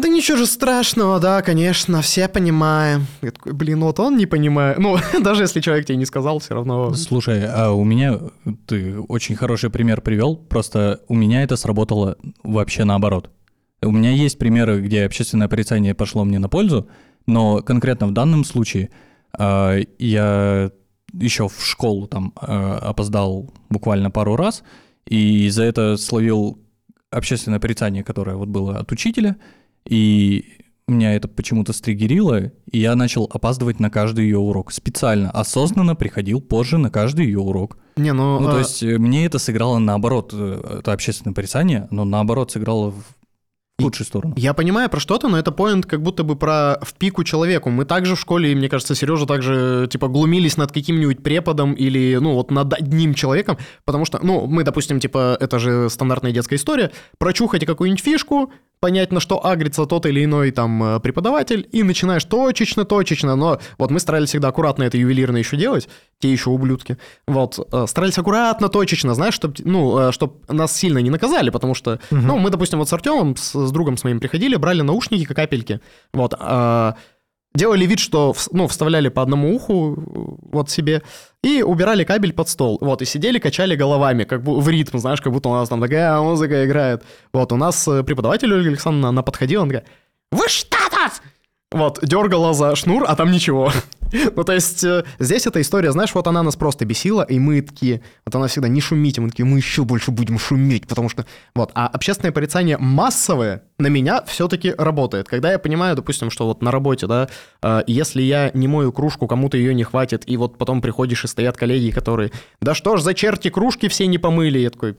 S1: Да ничего же страшного, да, конечно, все понимаем. Я такой, блин, вот он не понимает. Ну, <laughs> даже если человек тебе не сказал, все равно...
S2: Слушай, а у меня ты очень хороший пример привел, просто у меня это сработало вообще наоборот. У меня есть примеры, где общественное порицание пошло мне на пользу, но конкретно в данном случае а, я еще в школу там а, опоздал буквально пару раз, и за это словил общественное порицание, которое вот было от учителя, и меня это почему-то стригерило, и я начал опаздывать на каждый ее урок. Специально, осознанно приходил позже на каждый ее урок.
S1: Не, ну...
S2: Ну, то
S1: э,
S2: есть э, мне это сыграло наоборот, э, это общественное порицание, но наоборот сыграло в
S1: И-
S2: худшую сторону.
S1: Я понимаю про что-то, но это поинт как будто бы про в пику человеку. Мы также в школе, мне кажется, Сережа также, типа, глумились над каким-нибудь преподом или, ну, вот над одним человеком, потому что, ну, мы, допустим, типа, это же стандартная детская история, прочухайте какую-нибудь фишку, понять, на что агрится тот или иной там э, преподаватель, и начинаешь точечно-точечно, но вот мы старались всегда аккуратно это ювелирно еще делать, те еще ублюдки, вот, э, старались аккуратно, точечно, знаешь, чтобы, ну, чтобы нас сильно не наказали, потому что, ну, мы, допустим, вот с Артемом, с, с другом с моим приходили, брали наушники как капельки, вот, а, делали вид, что, ну, вставляли по одному уху э, вот себе, и убирали кабель под стол, вот, и сидели, качали головами, как бы в ритм, знаешь, как будто у нас там такая музыка играет. Вот, у нас э, преподаватель Ольга Александровна, она подходила, она такая, вы что тут? Вот, дергала за шнур, а там ничего. <laughs> <laughs> Ну, то есть, э, здесь эта история, знаешь, вот она нас просто бесила, и мы такие, вот она всегда, не шумите, мы такие, мы еще больше будем шуметь, потому что, вот, а общественное порицание массовое на меня все-таки работает. Когда я понимаю, допустим, что вот на работе, да, э, если я не мою кружку, кому-то ее не хватит, и вот потом приходишь и стоят коллеги, которые, да что ж за черти кружки все не помыли, я такой,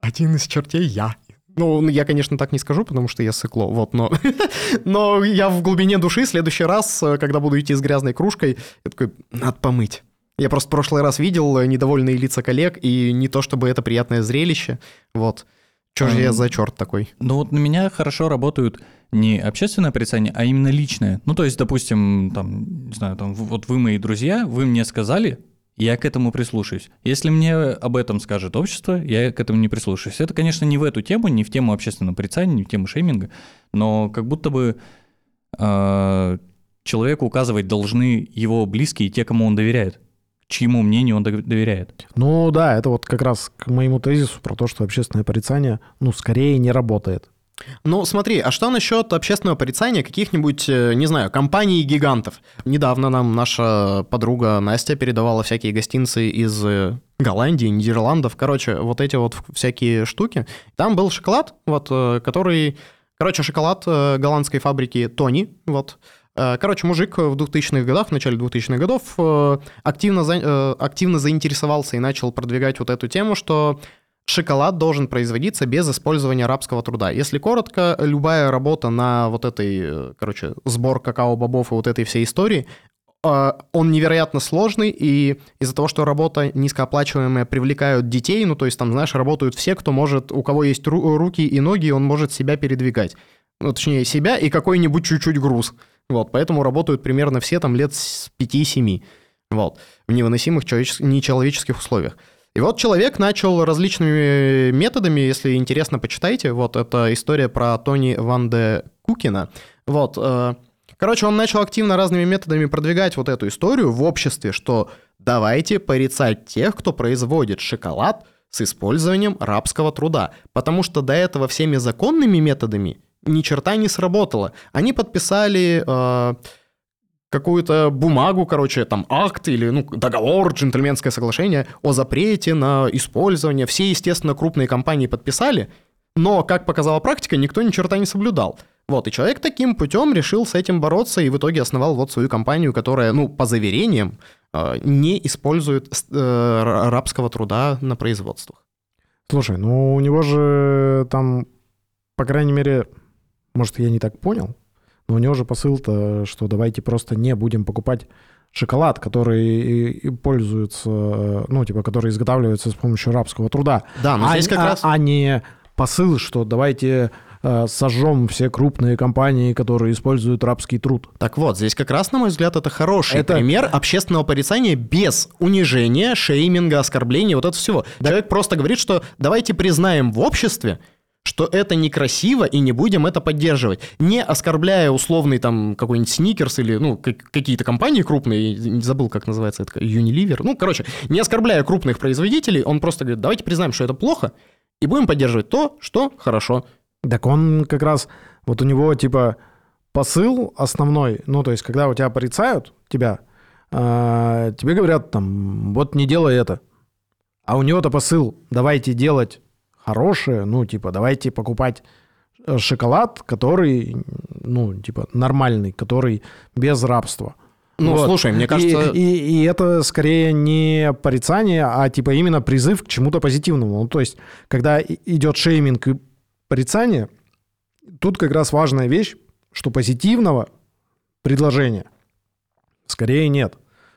S1: один из чертей я. Ну, я, конечно, так не скажу, потому что я сыкло, вот, но... <laughs> но я в глубине души в следующий раз, э, когда буду идти с грязной кружкой, я такой, надо помыть. Я просто в прошлый раз видел э, недовольные лица коллег, и не то чтобы это приятное зрелище, вот. Чё же я за черт такой?
S2: Ну вот на меня хорошо работают не общественное порицание, а именно личное. Ну то есть, допустим, там, не знаю, там, вот вы мои друзья, вы мне сказали, я к этому прислушаюсь. Если мне об этом скажет общество, я к этому не прислушаюсь. Это, конечно, не в эту тему, не в тему общественного порицания, не в тему шейминга, но как будто бы э, человеку указывать должны его близкие, те, кому он доверяет, чьему мнению он доверяет.
S3: Ну да, это вот как раз к моему тезису про то, что общественное порицание, ну, скорее не работает.
S1: Ну, смотри, а что насчет общественного порицания каких-нибудь, э, не знаю, компаний-гигантов? Недавно нам наша подруга Настя передавала всякие гостинцы из э, Голландии, Нидерландов, короче, вот эти вот всякие штуки. Там был шоколад, вот, э, который... Короче, шоколад голландской фабрики Тони, вот, Короче, мужик в 2000-х годах, в начале 2000-х годов активно, активно заинтересовался и начал продвигать вот эту тему, что шоколад должен производиться без использования арабского труда. Если коротко, любая работа на вот этой, э, короче, сбор какао-бобов и вот этой всей истории, э, он невероятно сложный, и из-за того, что работа низкооплачиваемая привлекают детей, ну, то есть там, знаешь, работают все, кто может, у кого есть ру- руки и ноги, он может себя передвигать. Ну, точнее, себя и какой-нибудь чуть-чуть груз. Вот, поэтому работают примерно все там лет с 5-7. Вот, в невыносимых человечес- нечеловеческих условиях. И вот человек начал различными методами, если интересно, почитайте. Вот это история про Тони Ван де Кукина. Вот. Э, короче, он начал активно разными методами продвигать вот эту историю в обществе, что давайте порицать тех, кто производит шоколад с использованием рабского труда. Потому что до этого всеми законными методами ни черта не сработало. Они подписали... Э, какую-то бумагу, короче, там акт или ну, договор, джентльменское соглашение о запрете на использование. Все, естественно, крупные компании подписали, но, как показала практика, никто ни черта не соблюдал. Вот, и человек таким путем решил с этим бороться и в итоге основал вот свою компанию, которая, ну, по заверениям, э, не использует э, рабского труда на производствах.
S3: Слушай, ну у него же там, по крайней мере, может, я не так понял, но у него же посыл-то, что давайте просто не будем покупать шоколад, который пользуется, ну, типа, который изготавливается с помощью рабского труда.
S1: Да, но
S3: а,
S1: здесь как
S3: а,
S1: раз...
S3: А не посыл, что давайте э, сожжем все крупные компании, которые используют рабский труд.
S1: Так вот, здесь как раз, на мой взгляд, это хороший это... пример общественного порицания без унижения, шейминга, оскорбления, вот это всего. Да. Человек просто говорит, что давайте признаем в обществе, что это некрасиво и не будем это поддерживать. Не оскорбляя условный там какой-нибудь Сникерс или, ну, какие-то компании крупные, не забыл, как называется это, Unilever. Ну, короче, не оскорбляя крупных производителей, он просто говорит, давайте признаем, что это плохо, и будем поддерживать то, что хорошо.
S3: Так он как раз, вот у него типа посыл основной, ну, то есть, когда у тебя порицают тебя, э, тебе говорят там, вот не делай это. А у него-то посыл, давайте делать хорошее, ну, типа, давайте покупать э, шоколад, который, ну, типа, нормальный, который без рабства.
S1: Ну, вот. слушай, мне кажется...
S3: И, и, и это скорее не порицание, а типа именно призыв к чему-то позитивному. Ну, то есть, когда идет шейминг и порицание, тут как раз важная вещь, что позитивного предложения скорее нет.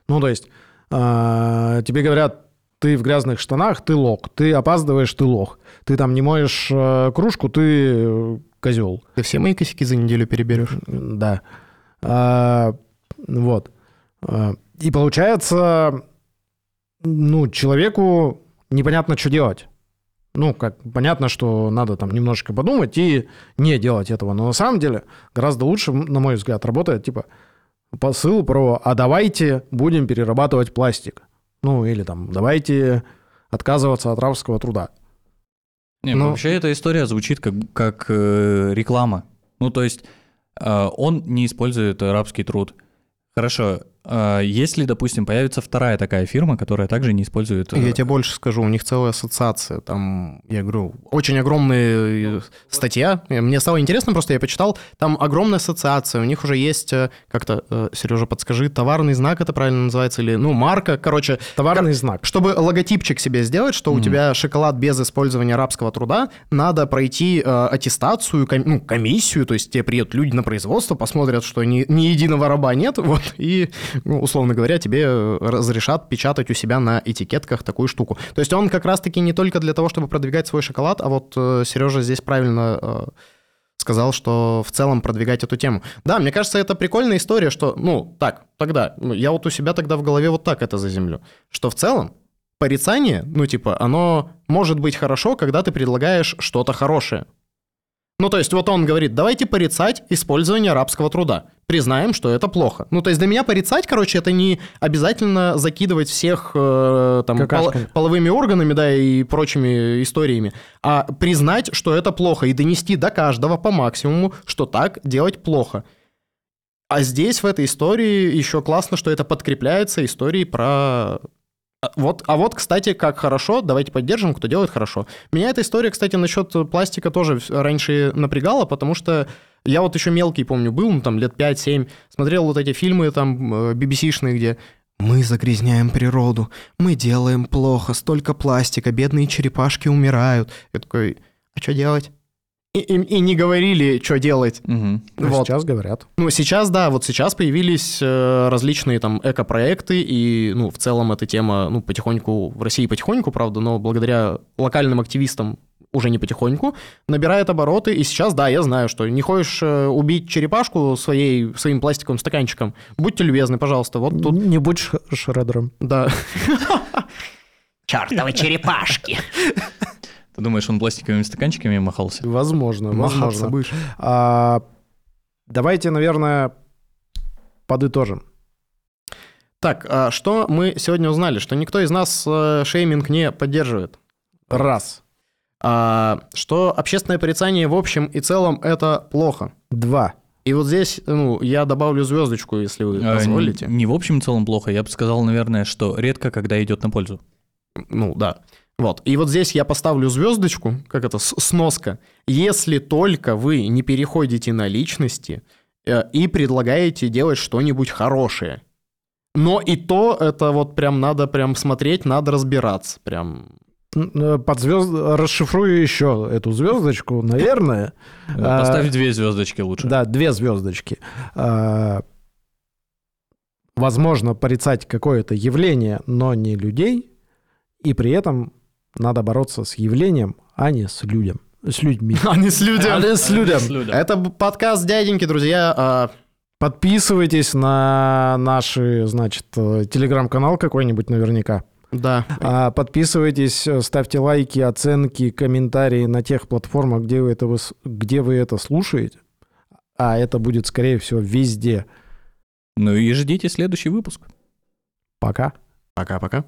S3: Ну, то есть, э, тебе говорят, ты в грязных штанах, ты лох. Ты опаздываешь, ты лох. Ты там не моешь э, кружку, ты э, козел.
S1: Ты все мои косяки за неделю переберешь.
S3: Да. А, вот. А, и получается, ну, человеку непонятно, что делать. Ну, как понятно, что надо там немножечко подумать и не делать этого. Но на самом деле гораздо лучше, на мой взгляд, работает типа посыл про «а давайте будем перерабатывать пластик». Ну, или там, давайте отказываться от рабского труда.
S2: Не, ну, вообще эта история звучит как, как э, реклама. Ну, то есть э, он не использует рабский труд. Хорошо, если, допустим, появится вторая такая фирма, которая также не использует...
S1: Я э, тебе больше скажу, у них целая ассоциация. Там, я говорю, очень огромная э, статья. Мне стало интересно, просто я почитал. Там огромная ассоциация. У них уже есть, э, как-то, Сережа, подскажи, товарный знак это правильно называется? Или, ну, марка, короче...
S3: Товарный знак.
S1: Чтобы логотипчик себе сделать, что mm. у тебя шоколад без использования арабского труда, надо пройти э, аттестацию, ком, ну, комиссию, то есть тебе приедут люди на производство, посмотрят, что ни, ни единого раба нет, <laughs> вот, и ну, условно говоря, тебе э, разрешат печатать у себя на этикетках такую штуку. То есть он как раз-таки не только для того, чтобы продвигать свой шоколад, а вот э, Сережа здесь правильно э, сказал, что в целом продвигать эту тему. Да, мне кажется, это прикольная история, что, ну, так, тогда, ну, я вот у себя тогда в голове вот так это заземлю, что в целом порицание, ну, типа, оно может быть хорошо, когда ты предлагаешь что-то хорошее. Ну, то есть вот он говорит, давайте порицать использование арабского труда. Признаем, что это плохо. Ну, то есть для меня порицать, короче, это не обязательно закидывать всех э, там пол- половыми органами, да, и прочими историями, а признать, что это плохо, и донести до каждого по максимуму, что так делать плохо. А здесь, в этой истории, еще классно, что это подкрепляется историей про... А Вот, а вот, кстати, как хорошо, давайте поддержим, кто делает хорошо. Меня эта история, кстати, насчет пластика тоже раньше напрягала, потому что я вот еще мелкий, помню, был, ну, там, лет 5-7, смотрел вот эти фильмы там э, BBC-шные, где мы загрязняем природу, мы делаем плохо, столько пластика, бедные черепашки умирают. Я такой, а что делать? И, и- и не говорили, что делать.
S3: Ну,
S1: Вот.
S3: Сейчас говорят.
S1: Ну, сейчас, да, вот сейчас появились э, различные там эко-проекты, и, ну, в целом эта тема, ну, потихоньку, в России потихоньку, правда, но благодаря локальным активистам уже не потихоньку, набирает обороты, и сейчас, да, я знаю, что не хочешь э, убить черепашку своей, своим пластиковым стаканчиком, будьте любезны, пожалуйста, вот тут,
S3: Не будь шредером.
S1: да.
S4: Чертовы черепашки.
S2: Ты думаешь, он пластиковыми стаканчиками махался?
S3: Возможно,
S1: Махаться
S3: возможно.
S1: будешь.
S3: А, давайте, наверное, подытожим.
S1: Так, а что мы сегодня узнали? Что никто из нас э, шейминг не поддерживает.
S3: Раз.
S1: А, что общественное порицание в общем и целом это плохо.
S3: Два.
S1: И вот здесь, ну, я добавлю звездочку, если вы
S2: А,
S1: позволите.
S2: Не, не в общем и целом плохо. Я бы сказал, наверное, что редко, когда идет на пользу.
S1: Ну, да. Вот. И вот здесь я поставлю звездочку, как это, сноска. Если только вы не переходите на личности э, и предлагаете делать что-нибудь хорошее. Но и то это вот прям надо прям смотреть, надо разбираться. Прям
S3: э, Под звезд... Расшифрую еще эту звездочку, наверное. А,
S2: Поставь две звездочки лучше.
S3: Да, две звездочки. А, Возможно, порицать какое-то явление, но не людей. И при этом надо бороться с явлением, а не с людям. С людьми.
S1: а не с людьми.
S3: А не с людям.
S2: Людям.
S1: Это подкаст дяденьки, друзья. а,
S3: Подписывайтесь на наш, значит, э, телеграм-канал какой-нибудь наверняка.
S1: Да.
S3: А, Подписывайтесь, ставьте лайки, оценки, комментарии на тех платформах, где вы это, где вы это слушаете. А это будет, скорее всего, везде.
S2: Ну и ждите следующий выпуск.
S3: Пока.
S1: Пока-пока.